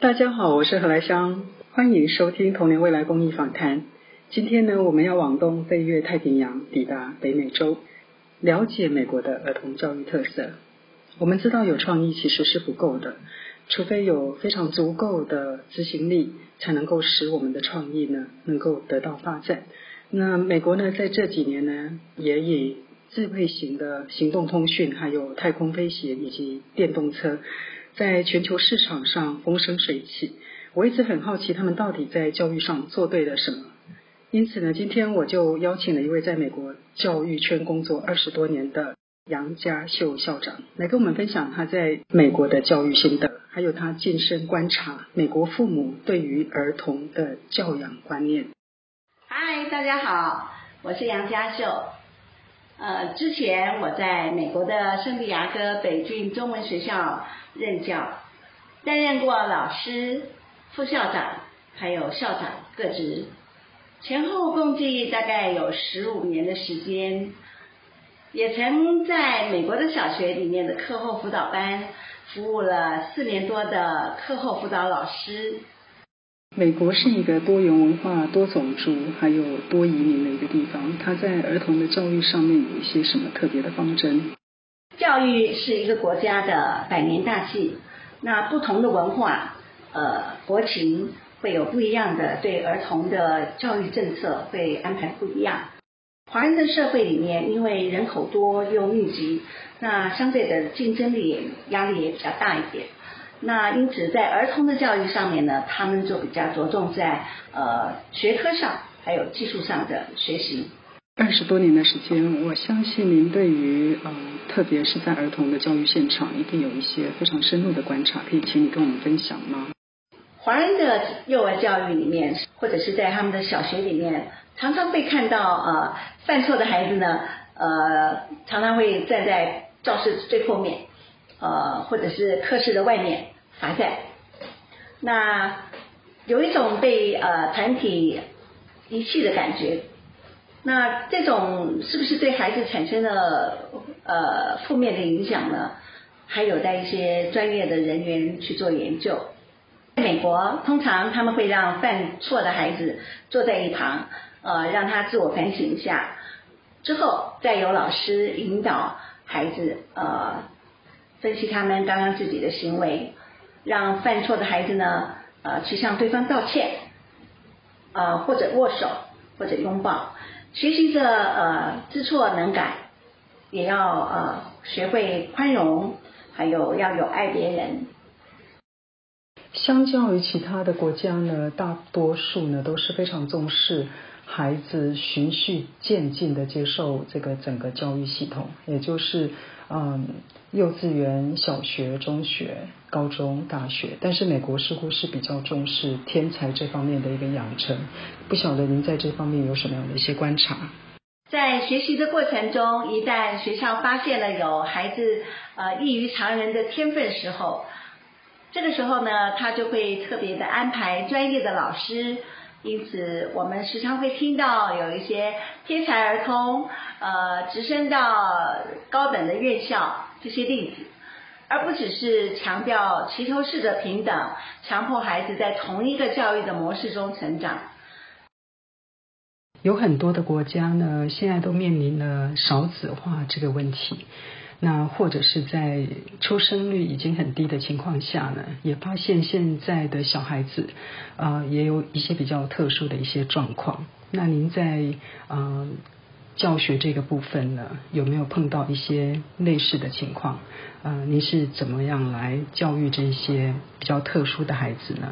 大家好，我是何来香，欢迎收听童年未来公益访谈。今天呢，我们要往东飞越太平洋，抵达北美洲，了解美国的儿童教育特色。我们知道有创意其实是不够的，除非有非常足够的执行力，才能够使我们的创意呢能够得到发展。那美国呢，在这几年呢，也以智慧型的行动通讯、还有太空飞行以及电动车，在全球市场上风生水起。我一直很好奇，他们到底在教育上做对了什么？因此呢，今天我就邀请了一位在美国教育圈工作二十多年的杨家秀校长，来跟我们分享他在美国的教育心得，还有他近身观察美国父母对于儿童的教养观念。大家好，我是杨家秀。呃，之前我在美国的圣地亚哥北郡中文学校任教，担任过老师、副校长，还有校长各职，前后共计大概有十五年的时间。也曾在美国的小学里面的课后辅导班服务了四年多的课后辅导老师。美国是一个多元文化、多种族还有多移民的一个地方，它在儿童的教育上面有一些什么特别的方针？教育是一个国家的百年大计，那不同的文化、呃国情会有不一样的对儿童的教育政策会安排不一样。华人的社会里面，因为人口多又密集，那相对的竞争力也压力也比较大一点。那因此在儿童的教育上面呢，他们就比较着重在呃学科上还有技术上的学习。二十多年的时间，我相信您对于呃特别是在儿童的教育现场，一定有一些非常深入的观察，可以请你跟我们分享吗？华人的幼儿教育里面，或者是在他们的小学里面。常常被看到呃犯错的孩子呢，呃常常会站在教室最后面，呃或者是课室的外面罚站。那有一种被呃团体遗弃的感觉。那这种是不是对孩子产生了呃负面的影响呢？还有待一些专业的人员去做研究。在美国通常他们会让犯错的孩子坐在一旁。呃，让他自我反省一下，之后再由老师引导孩子呃分析他们刚刚自己的行为，让犯错的孩子呢呃去向对方道歉，呃或者握手或者拥抱，学习着呃知错能改，也要呃学会宽容，还有要有爱别人。相较于其他的国家呢，大多数呢都是非常重视。孩子循序渐进的接受这个整个教育系统，也就是嗯幼稚园、小学、中学、高中、大学。但是美国似乎是比较重视天才这方面的一个养成，不晓得您在这方面有什么样的一些观察？在学习的过程中，一旦学校发现了有孩子呃异于常人的天分时候，这个时候呢，他就会特别的安排专业的老师。因此，我们时常会听到有一些天才儿童，呃，直升到高等的院校这些例子，而不只是强调齐头式的平等，强迫孩子在同一个教育的模式中成长。有很多的国家呢，现在都面临了少子化这个问题。那或者是在出生率已经很低的情况下呢，也发现现在的小孩子，啊，也有一些比较特殊的一些状况。那您在啊教学这个部分呢，有没有碰到一些类似的情况？啊，您是怎么样来教育这些比较特殊的孩子呢？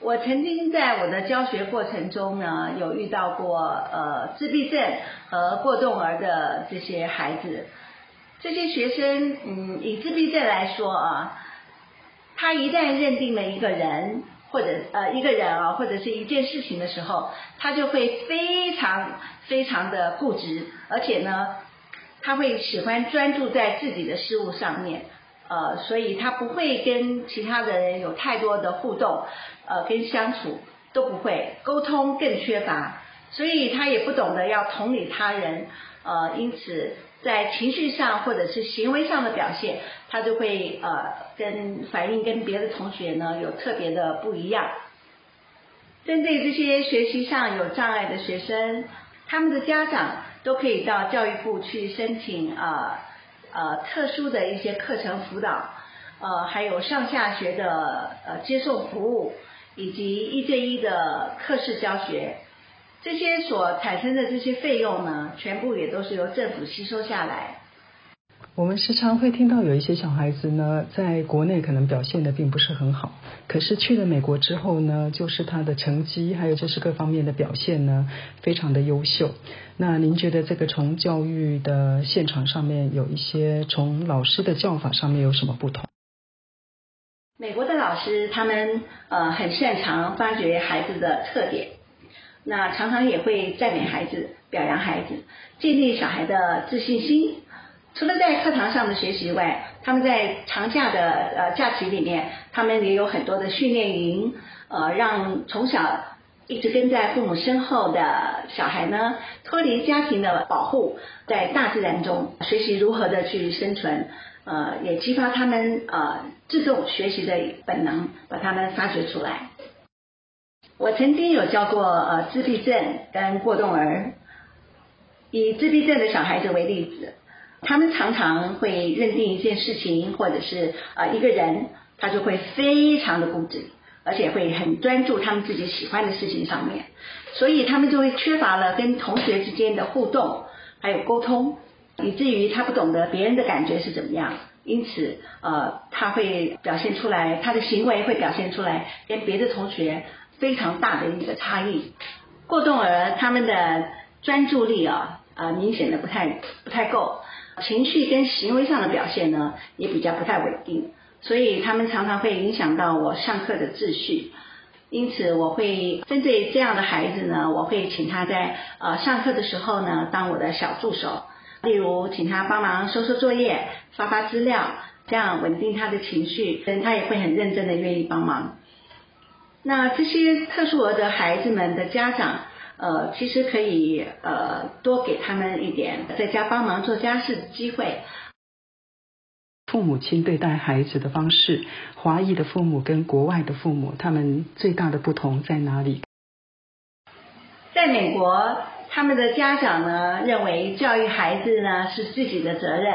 我曾经在我的教学过程中呢，有遇到过呃自闭症和过动儿的这些孩子。这些学生，嗯，以自闭症来说啊，他一旦认定了一个人或者呃一个人啊，或者是一件事情的时候，他就会非常非常的固执，而且呢，他会喜欢专注在自己的事物上面，呃，所以他不会跟其他的人有太多的互动，呃，跟相处都不会，沟通更缺乏，所以他也不懂得要同理他人，呃，因此在情绪上或者是行为上的表现，他就会呃跟反应跟别的同学呢有特别的不一样。针对这些学习上有障碍的学生，他们的家长都可以到教育部去申请呃呃特殊的一些课程辅导，呃还有上下学的呃接送服务，以及一对一的课室教学。这些所产生的这些费用呢，全部也都是由政府吸收下来。我们时常会听到有一些小孩子呢，在国内可能表现的并不是很好，可是去了美国之后呢，就是他的成绩还有就是各方面的表现呢，非常的优秀。那您觉得这个从教育的现场上面有一些从老师的教法上面有什么不同？美国的老师他们呃很擅长发掘孩子的特点。那常常也会赞美孩子、表扬孩子，建立小孩的自信心。除了在课堂上的学习外，他们在长假的呃假期里面，他们也有很多的训练营，呃，让从小一直跟在父母身后的小孩呢，脱离家庭的保护，在大自然中学习如何的去生存，呃，也激发他们呃自动学习的本能，把他们发掘出来。我曾经有教过呃自闭症跟过动儿，以自闭症的小孩子为例子，他们常常会认定一件事情或者是呃一个人，他就会非常的固执，而且会很专注他们自己喜欢的事情上面，所以他们就会缺乏了跟同学之间的互动还有沟通，以至于他不懂得别人的感觉是怎么样，因此呃他会表现出来，他的行为会表现出来跟别的同学。非常大的一个差异，过动儿他们的专注力啊啊明显的不太不太够，情绪跟行为上的表现呢也比较不太稳定，所以他们常常会影响到我上课的秩序。因此我会针对这样的孩子呢，我会请他在呃上课的时候呢当我的小助手，例如请他帮忙收收作业、发发资料，这样稳定他的情绪，他也会很认真的愿意帮忙。那这些特殊儿的孩子们的家长，呃，其实可以呃多给他们一点在家帮忙做家事的机会。父母亲对待孩子的方式，华裔的父母跟国外的父母，他们最大的不同在哪里？在美国，他们的家长呢认为教育孩子呢是自己的责任。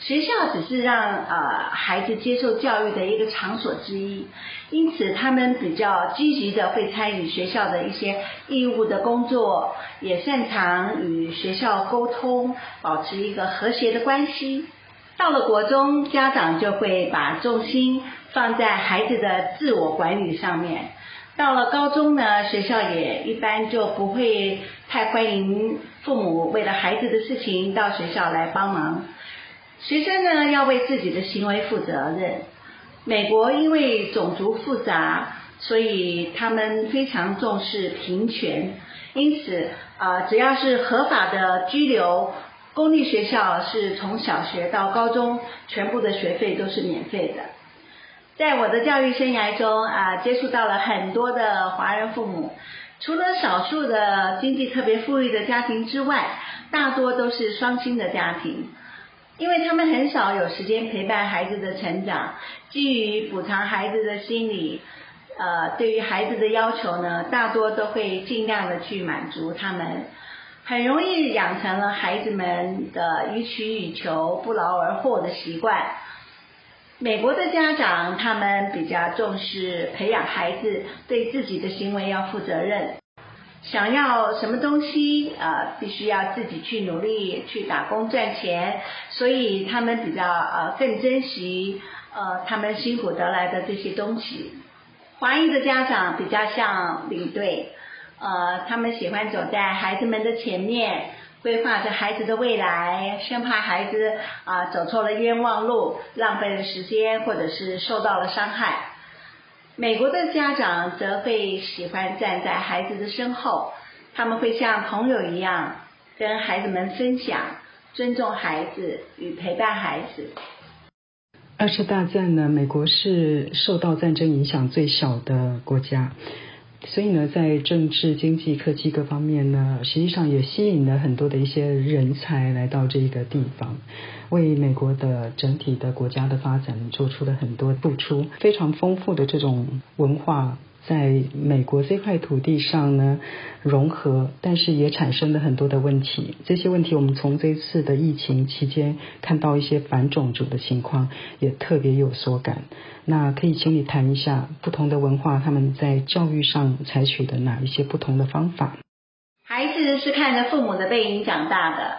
学校只是让呃孩子接受教育的一个场所之一，因此他们比较积极的会参与学校的一些义务的工作，也擅长与学校沟通，保持一个和谐的关系。到了国中，家长就会把重心放在孩子的自我管理上面。到了高中呢，学校也一般就不会太欢迎父母为了孩子的事情到学校来帮忙。学生呢要为自己的行为负责任。美国因为种族复杂，所以他们非常重视平权。因此啊，只要是合法的居留，公立学校是从小学到高中全部的学费都是免费的。在我的教育生涯中啊，接触到了很多的华人父母，除了少数的经济特别富裕的家庭之外，大多都是双薪的家庭。因为他们很少有时间陪伴孩子的成长，基于补偿孩子的心理，呃，对于孩子的要求呢，大多都会尽量的去满足他们，很容易养成了孩子们的予取予求、不劳而获的习惯。美国的家长他们比较重视培养孩子对自己的行为要负责任。想要什么东西呃，必须要自己去努力去打工赚钱，所以他们比较呃更珍惜呃他们辛苦得来的这些东西。华裔的家长比较像领队，呃，他们喜欢走在孩子们的前面，规划着孩子的未来，生怕孩子啊走错了冤枉路，浪费了时间，或者是受到了伤害。美国的家长则会喜欢站在孩子的身后，他们会像朋友一样跟孩子们分享，尊重孩子与陪伴孩子。二次大战呢，美国是受到战争影响最小的国家。所以呢，在政治、经济、科技各方面呢，实际上也吸引了很多的一些人才来到这个地方，为美国的整体的国家的发展做出了很多付出，非常丰富的这种文化。在美国这块土地上呢，融合，但是也产生了很多的问题。这些问题，我们从这次的疫情期间看到一些反种族的情况，也特别有所感。那可以请你谈一下不同的文化，他们在教育上采取的哪一些不同的方法？孩子是看着父母的背影长大的，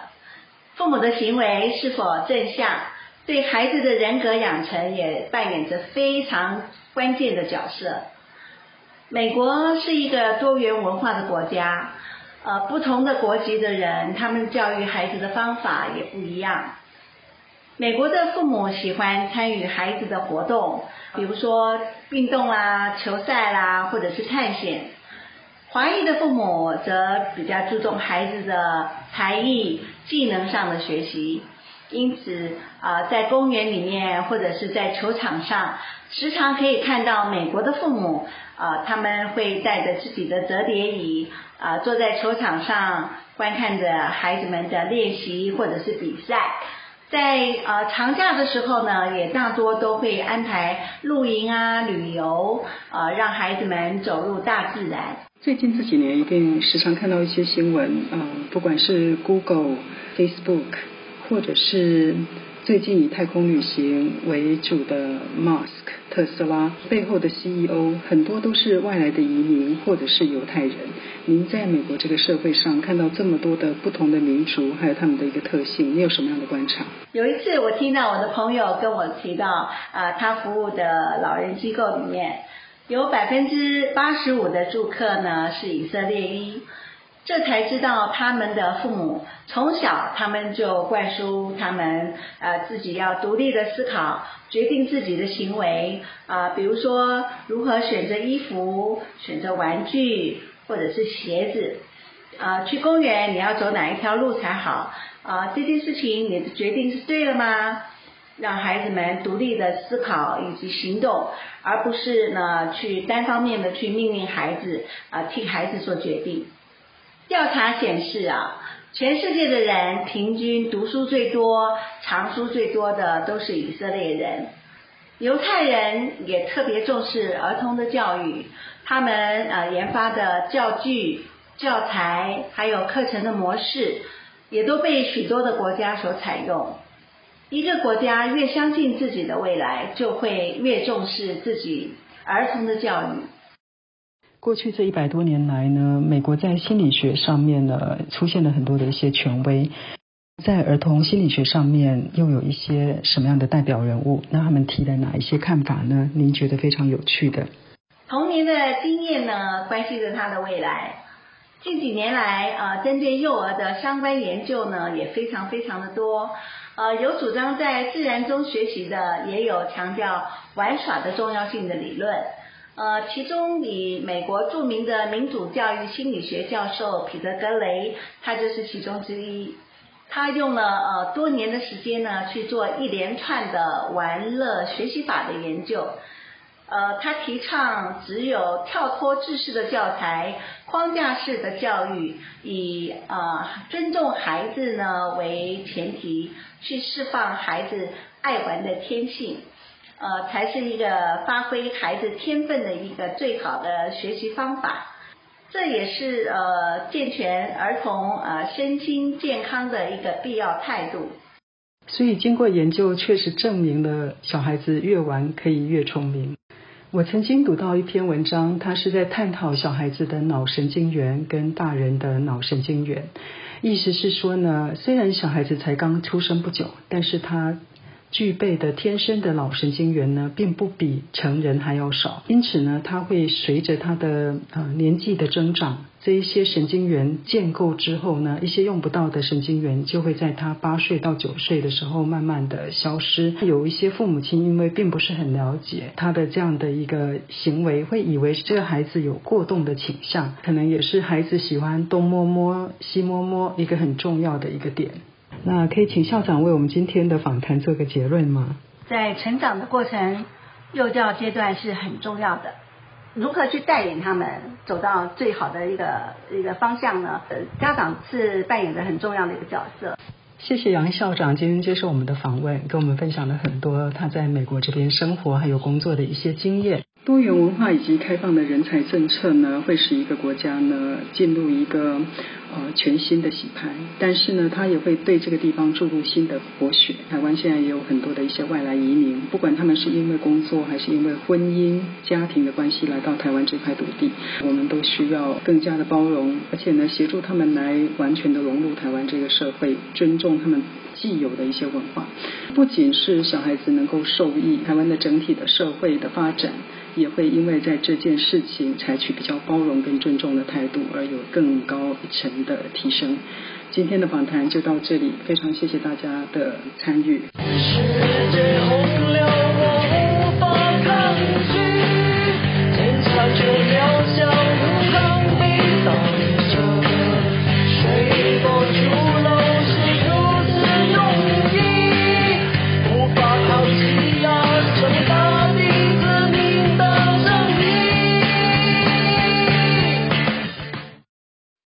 父母的行为是否正向，对孩子的人格养成也扮演着非常关键的角色。美国是一个多元文化的国家，呃，不同的国籍的人，他们教育孩子的方法也不一样。美国的父母喜欢参与孩子的活动，比如说运动啦、球赛啦，或者是探险。华裔的父母则比较注重孩子的才艺、技能上的学习，因此啊，在公园里面或者是在球场上，时常可以看到美国的父母。啊，他们会带着自己的折叠椅，啊，坐在球场上观看着孩子们的练习或者是比赛。在呃长假的时候呢，也大多都会安排露营啊、旅游，啊，让孩子们走入大自然。最近这几年，一定时常看到一些新闻，啊，不管是 Google、Facebook，或者是。最近以太空旅行为主的 Musk 特斯拉背后的 CEO 很多都是外来的移民或者是犹太人。您在美国这个社会上看到这么多的不同的民族，还有他们的一个特性，你有什么样的观察？有一次我听到我的朋友跟我提到，啊，他服务的老人机构里面有百分之八十五的住客呢是以色列裔。这才知道他们的父母从小他们就灌输他们呃自己要独立的思考，决定自己的行为啊，比如说如何选择衣服、选择玩具或者是鞋子啊，去公园你要走哪一条路才好啊？这件事情你的决定是对的吗？让孩子们独立的思考以及行动，而不是呢去单方面的去命令孩子啊替孩子做决定。调查显示啊，全世界的人平均读书最多、藏书最多的都是以色列人。犹太人也特别重视儿童的教育，他们呃研发的教具、教材还有课程的模式，也都被许多的国家所采用。一个国家越相信自己的未来，就会越重视自己儿童的教育。过去这一百多年来呢，美国在心理学上面呢出现了很多的一些权威，在儿童心理学上面又有一些什么样的代表人物？那他们提的哪一些看法呢？您觉得非常有趣的？童年的经验呢，关系着他的未来。近几年来，呃，针对幼儿的相关研究呢，也非常非常的多。呃，有主张在自然中学习的，也有强调玩耍的重要性的理论。呃，其中以美国著名的民主教育心理学教授彼得格雷，他就是其中之一。他用了呃多年的时间呢，去做一连串的玩乐学习法的研究。呃，他提倡只有跳脱知识的教材、框架式的教育，以呃尊重孩子呢为前提，去释放孩子爱玩的天性。呃，才是一个发挥孩子天分的一个最好的学习方法。这也是呃健全儿童呃身心健康的一个必要态度。所以经过研究，确实证明了小孩子越玩可以越聪明。我曾经读到一篇文章，它是在探讨小孩子的脑神经元跟大人的脑神经元。意思是说呢，虽然小孩子才刚出生不久，但是他。具备的天生的脑神经元呢，并不比成人还要少，因此呢，它会随着他的呃年纪的增长，这一些神经元建构之后呢，一些用不到的神经元就会在他八岁到九岁的时候慢慢的消失。有一些父母亲因为并不是很了解他的这样的一个行为，会以为这个孩子有过动的倾向，可能也是孩子喜欢东摸摸西摸摸一个很重要的一个点。那可以请校长为我们今天的访谈做个结论吗？在成长的过程，幼教阶段是很重要的。如何去带领他们走到最好的一个一个方向呢？呃，家长是扮演着很重要的一个角色。谢谢杨校长今天接受我们的访问，跟我们分享了很多他在美国这边生活还有工作的一些经验。多元文化以及开放的人才政策呢，会使一个国家呢进入一个呃全新的洗牌，但是呢，它也会对这个地方注入新的活血。台湾现在也有很多的一些外来移民，不管他们是因为工作还是因为婚姻家庭的关系来到台湾这块土地，我们都需要更加的包容，而且呢，协助他们来完全的融入台湾这个社会，尊重他们既有的一些文化。不仅是小孩子能够受益，台湾的整体的社会的发展。也会因为在这件事情采取比较包容跟尊重的态度，而有更高一层的提升。今天的访谈就到这里，非常谢谢大家的参与。世界红了